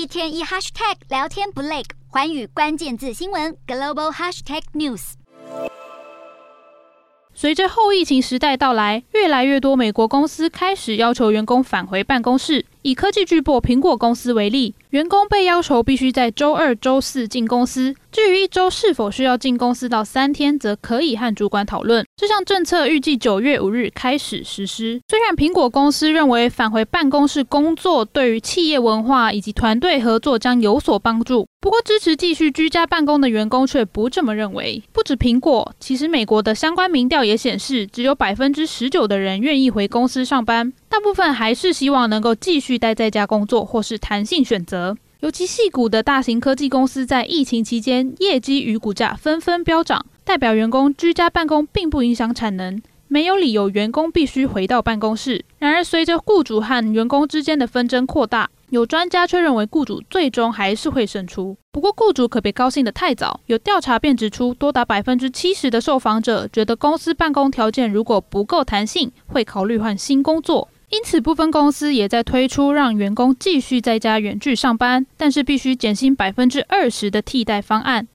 一天一 hashtag 聊天不累，环宇关键字新闻 global hashtag news。随着后疫情时代到来，越来越多美国公司开始要求员工返回办公室。以科技巨擘苹果公司为例，员工被要求必须在周二、周四进公司。至于一周是否需要进公司到三天，则可以和主管讨论。这项政策预计九月五日开始实施。虽然苹果公司认为返回办公室工作对于企业文化以及团队合作将有所帮助，不过支持继续居家办公的员工却不这么认为。不止苹果，其实美国的相关民调也显示，只有百分之十九的人愿意回公司上班。大部分还是希望能够继续待在家工作，或是弹性选择。尤其细股的大型科技公司在疫情期间，业绩与股价纷纷飙涨，代表员工居家办公并不影响产能，没有理由员工必须回到办公室。然而，随着雇主和员工之间的纷争扩大，有专家却认为雇主最终还是会胜出。不过，雇主可别高兴得太早。有调查便指出，多达百分之七十的受访者觉得公司办公条件如果不够弹性，会考虑换新工作。因此，部分公司也在推出让员工继续在家远距上班，但是必须减薪百分之二十的替代方案。